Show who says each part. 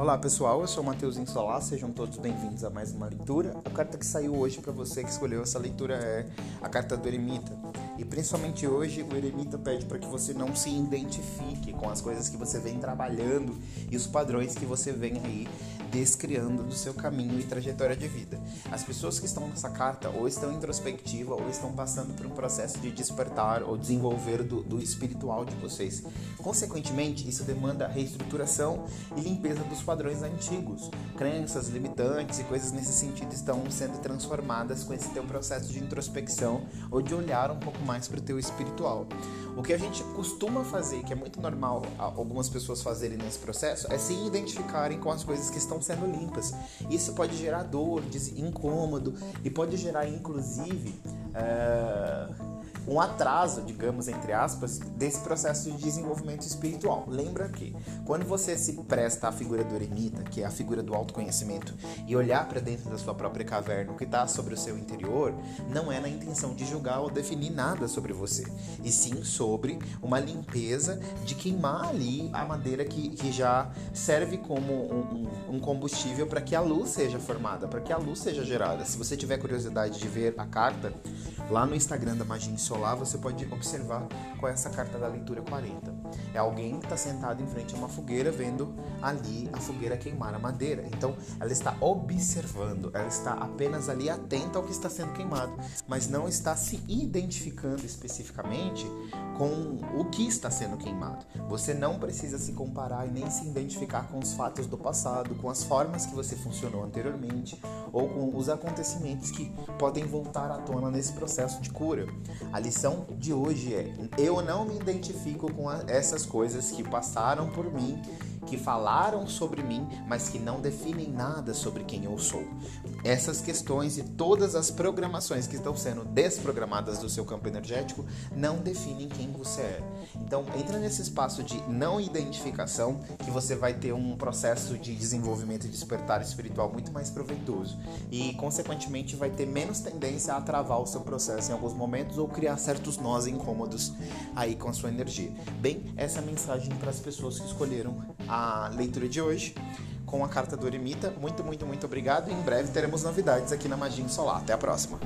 Speaker 1: Olá pessoal, eu sou o Matheus Insolar, sejam todos bem-vindos a mais uma leitura. A carta que saiu hoje para você que escolheu essa leitura é a carta do Eremita. E principalmente hoje o Eremita pede para que você não se identifique com as coisas que você vem trabalhando e os padrões que você vem aí descriando do seu caminho e trajetória de vida. As pessoas que estão nessa carta ou estão introspectiva ou estão passando por um processo de despertar ou desenvolver do, do espiritual de vocês. Consequentemente, isso demanda reestruturação e limpeza dos padrões antigos. Crenças limitantes e coisas nesse sentido estão sendo transformadas com esse teu processo de introspecção ou de olhar um pouco mais para o teu espiritual. O que a gente costuma fazer, que é muito normal algumas pessoas fazerem nesse processo, é se identificarem com as coisas que estão sendo limpas. Isso pode gerar dor, incômodo e pode gerar, inclusive, uh um atraso, digamos, entre aspas, desse processo de desenvolvimento espiritual. Lembra que quando você se presta à figura do eremita, que é a figura do autoconhecimento, e olhar para dentro da sua própria caverna, o que está sobre o seu interior, não é na intenção de julgar ou definir nada sobre você, e sim sobre uma limpeza de queimar ali a madeira que, que já serve como um, um, combustível para que a luz seja formada, para que a luz seja gerada. Se você tiver curiosidade de ver a carta, lá no Instagram da Magia Solar, você pode observar qual é essa carta da leitura 40. É alguém que está sentado em frente a uma fogueira, vendo ali a fogueira queimar a madeira. Então, ela está observando, ela está apenas ali atenta ao que está sendo queimado, mas não está se identificando especificamente com o que está sendo queimado. Você não precisa se comparar e nem se identificar com os fatos do passado, com as formas que você funcionou anteriormente ou com os acontecimentos que podem voltar à tona nesse processo de cura. A lição de hoje é: eu não me identifico com essas coisas que passaram por mim que falaram sobre mim, mas que não definem nada sobre quem eu sou. Essas questões e todas as programações que estão sendo desprogramadas do seu campo energético não definem quem você é. Então, entra nesse espaço de não identificação que você vai ter um processo de desenvolvimento e despertar espiritual muito mais proveitoso e, consequentemente, vai ter menos tendência a travar o seu processo em alguns momentos ou criar certos nós incômodos aí com a sua energia. Bem, essa é a mensagem para as pessoas que escolheram a leitura de hoje com a carta do Eremita. Muito, muito, muito obrigado e em breve teremos novidades aqui na Magia Solar. Até a próxima!